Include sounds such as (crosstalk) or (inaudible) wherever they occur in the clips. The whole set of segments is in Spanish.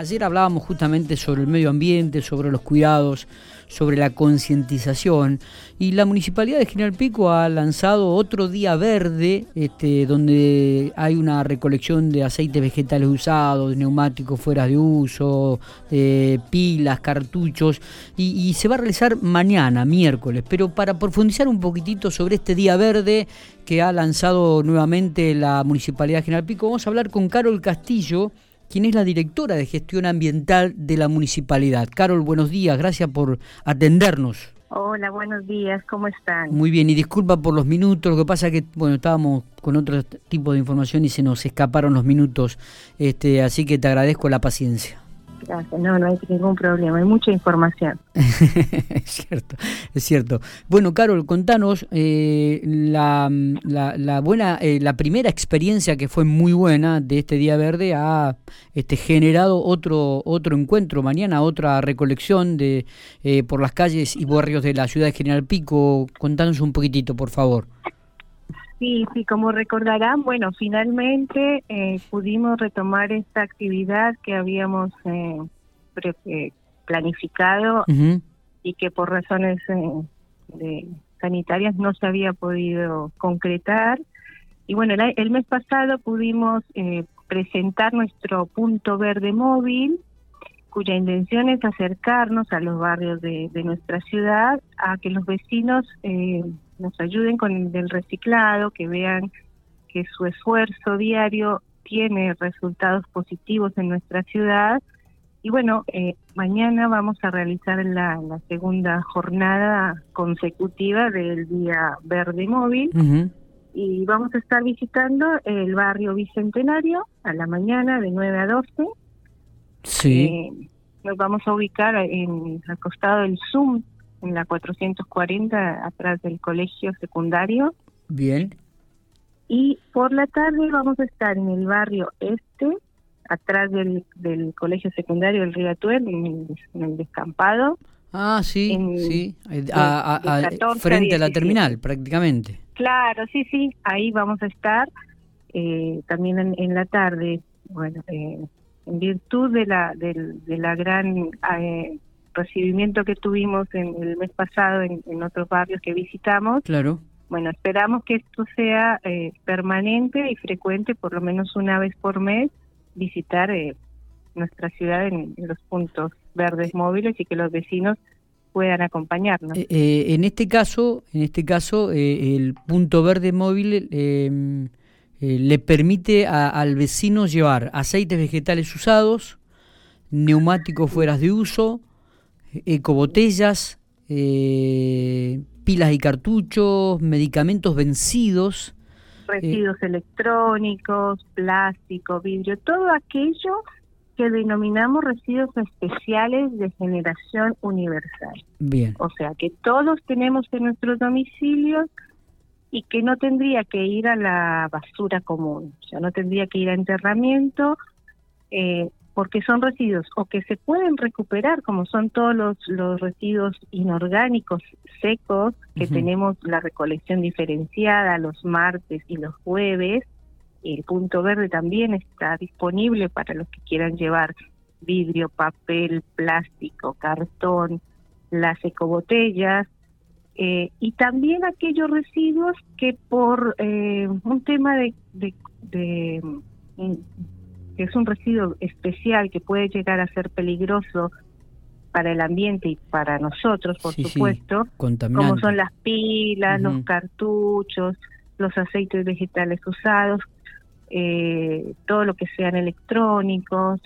Ayer hablábamos justamente sobre el medio ambiente, sobre los cuidados, sobre la concientización y la Municipalidad de General Pico ha lanzado otro día verde este, donde hay una recolección de aceites vegetales usados, de neumáticos fuera de uso, de pilas, cartuchos y, y se va a realizar mañana, miércoles. Pero para profundizar un poquitito sobre este día verde que ha lanzado nuevamente la Municipalidad de General Pico, vamos a hablar con Carol Castillo quien es la directora de gestión ambiental de la municipalidad. Carol, buenos días, gracias por atendernos. Hola, buenos días, ¿cómo están? Muy bien, y disculpa por los minutos, lo que pasa es que, bueno, estábamos con otro tipo de información y se nos escaparon los minutos, este, así que te agradezco la paciencia. Gracias, no, no hay ningún problema, hay mucha información. (laughs) es cierto, es cierto. Bueno, Carol, contanos eh, la, la, buena, eh, la primera experiencia que fue muy buena de este Día Verde ha este, generado otro, otro encuentro mañana, otra recolección de eh, por las calles y barrios de la ciudad de General Pico. Contanos un poquitito, por favor. Sí, sí, como recordarán, bueno, finalmente eh, pudimos retomar esta actividad que habíamos eh, eh planificado y que por razones eh, de, sanitarias no se había podido concretar. Y bueno, el, el mes pasado pudimos presentar nuestro punto verde móvil, cuya intención es acercarnos a los barrios de, de nuestra ciudad, a que los vecinos eh, nos ayuden con el reciclado, que vean que su esfuerzo diario tiene resultados positivos en nuestra ciudad. Y bueno, eh, mañana vamos a realizar la, segunda jornada consecutiva del Día Verde Móvil. Y vamos a estar visitando el barrio Bicentenario a la mañana de 9 a 12. Sí. Eh, nos vamos a ubicar en, al costado del Zoom en la 440 atrás del colegio secundario. Bien. Y por la tarde vamos a estar en el barrio este, atrás del, del colegio secundario del Río Atuel, en, el descampado. Ah, sí, sí, frente a, la terminal prácticamente. Claro, sí, sí, ahí vamos a estar eh, también en, la tarde. Bueno, eh, en virtud de la, de, de la gran eh, recibimiento que tuvimos en el mes pasado en, otros barrios que visitamos. Claro. Bueno, esperamos que esto sea eh, permanente y frecuente, por lo menos una vez por mes, visitar eh, nuestra ciudad en, los puntos verdes móviles y que los vecinos puedan acompañarnos. Eh, en este caso, en este caso, el punto verde móvil em, le permite al vecino llevar aceites vegetales usados, neumáticos fuera de uso, ecobotellas, eh, pilas y cartuchos, medicamentos vencidos. Residuos eh, electrónicos, plástico, vidrio, todo aquello que denominamos residuos especiales de generación universal. Bien. O sea, que todos tenemos en nuestros domicilios y que no tendría que ir a la basura común, o sea, no tendría que ir a enterramiento, eh, porque son residuos o que se pueden recuperar, como son todos los, los residuos inorgánicos secos, que tenemos la recolección diferenciada los martes y los jueves. El punto verde también está disponible para los que quieran llevar vidrio, papel, plástico, cartón, las ecobotellas, eh, y también aquellos residuos que por eh, un tema de, de que es un residuo especial que puede llegar a ser peligroso para el ambiente y para nosotros, por supuesto, como son las pilas, los cartuchos, los aceites vegetales usados, eh, todo lo que sean electrónicos,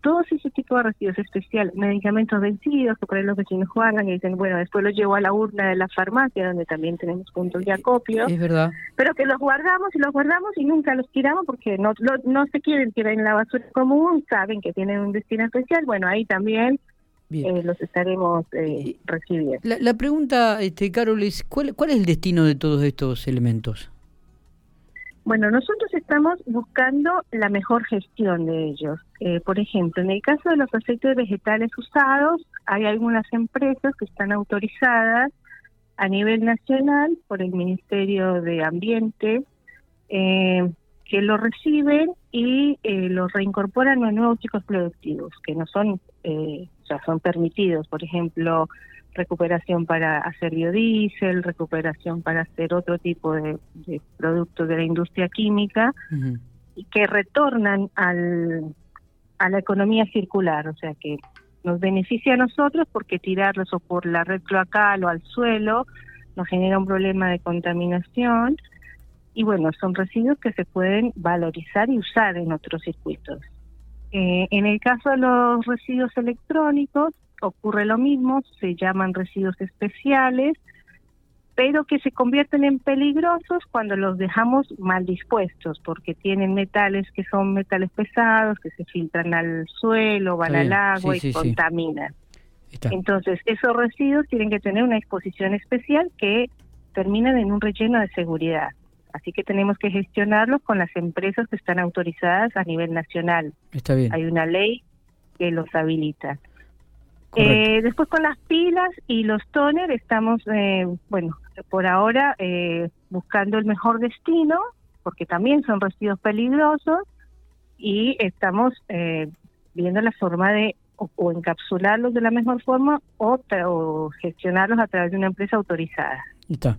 todos ese tipo de residuos especiales, medicamentos vencidos que por ahí los vecinos guardan y dicen, bueno, después los llevo a la urna de la farmacia donde también tenemos puntos de acopio. Es verdad. Pero que los guardamos y los guardamos y nunca los tiramos porque no, no se quieren tirar en la basura común, saben que tienen un destino especial. Bueno, ahí también eh, los estaremos eh, recibiendo. La, la, pregunta, este, Carol, es ¿cuál, ¿cuál es el destino de todos estos elementos? Bueno, nosotros estamos buscando la mejor gestión de ellos. Eh, por ejemplo, en el caso de los aceites vegetales usados, hay algunas empresas que están autorizadas a nivel nacional por el Ministerio de Ambiente, eh, que lo reciben y eh, lo reincorporan a nuevos ciclos productivos, que no son, eh, o sea, son permitidos, por ejemplo, recuperación para hacer biodiesel, recuperación para hacer otro tipo de, productos de la industria química, y que retornan al, a la economía circular, o sea que nos beneficia a nosotros porque tirarlos o por la red cloacal o al suelo nos genera un problema de contaminación y bueno, son residuos que se pueden valorizar y usar en otros circuitos. Eh, en el caso de los residuos electrónicos ocurre lo mismo, se llaman residuos especiales, pero que se convierten en peligrosos cuando los dejamos mal dispuestos, porque tienen metales que son metales pesados, que se filtran al suelo, van al agua y contaminan. Entonces, esos residuos tienen que tener una exposición especial que terminan en un relleno de seguridad. Así que tenemos que gestionarlos con las empresas que están autorizadas a nivel nacional. Está bien. Hay una ley que los habilita. Eh, después con las pilas y los toner estamos, eh, bueno, por ahora eh, buscando el mejor destino, porque también son residuos peligrosos, y estamos eh, viendo la forma de o, encapsularlos de la mejor forma o, o gestionarlos a través de una empresa autorizada. Está.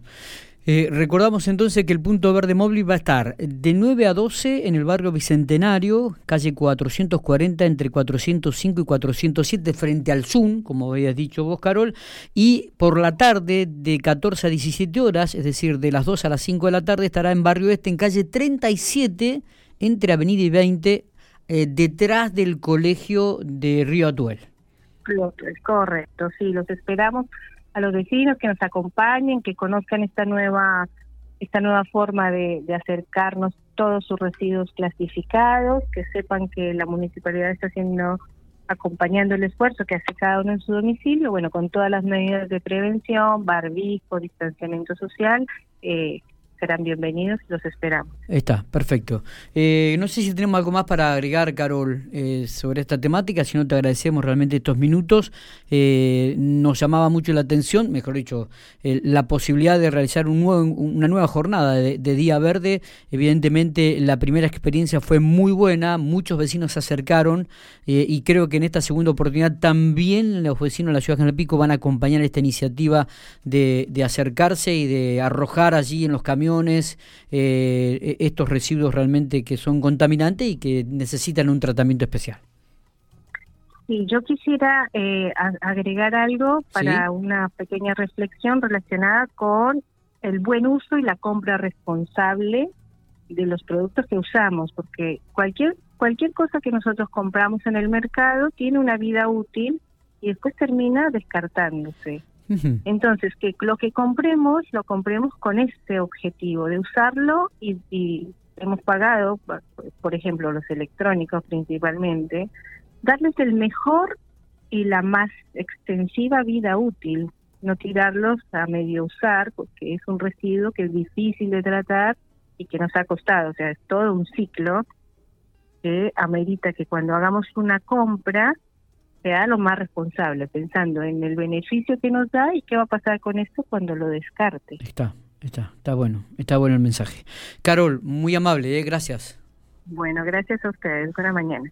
Eh, recordamos entonces que el punto verde móvil va a estar de 9 a 12 en el barrio Bicentenario, calle 440 entre 405 y 407 frente al Zoom, como habías dicho vos, Carol, y por la tarde de 14 a 17 horas, es decir, de las 2 a las 5 de la tarde, estará en barrio este en calle 37 entre Avenida y 20, eh, detrás del colegio de Río Atuel. Correcto, sí, los esperamos a los vecinos que nos acompañen, que conozcan esta nueva esta nueva forma de, acercarnos todos sus residuos clasificados, que sepan que la municipalidad está haciendo acompañando el esfuerzo que hace cada uno en su domicilio, bueno, con todas las medidas de prevención, barbijo, distanciamiento social, eh, serán bienvenidos y los esperamos. Está, perfecto. Eh, no sé si tenemos algo más para agregar, Carol, eh, sobre esta temática, si no te agradecemos realmente estos minutos. Eh, nos llamaba mucho la atención, mejor dicho, la posibilidad de realizar un nuevo, una nueva jornada de, Día Verde. Evidentemente, la primera experiencia fue muy buena, muchos vecinos se acercaron y creo que en esta segunda oportunidad también los vecinos de la ciudad de General Pico van a acompañar esta iniciativa de, acercarse y de arrojar allí en los camiones eh, e, estos residuos realmente que son contaminantes y que necesitan un tratamiento especial. Sí, yo quisiera eh, agregar algo para una pequeña reflexión relacionada con el buen uso y la compra responsable de los productos que usamos, porque cualquier cualquier cosa que nosotros compramos en el mercado tiene una vida útil y después termina descartándose. Entonces, que lo que compremos, lo compremos con este objetivo de usarlo y, hemos pagado, por ejemplo, los electrónicos principalmente, darles el mejor y la más extensiva vida útil, no tirarlos a medio usar, porque es un residuo que es difícil de tratar y que nos ha costado, o sea, es todo un ciclo que amerita que cuando hagamos una compra sea lo más responsable, pensando en el beneficio que nos da y qué va a pasar con esto cuando lo descarte. Está, está, está bueno, está bueno el mensaje. Carol, muy amable, ¿eh? gracias. Bueno, gracias a ustedes. Buena mañana.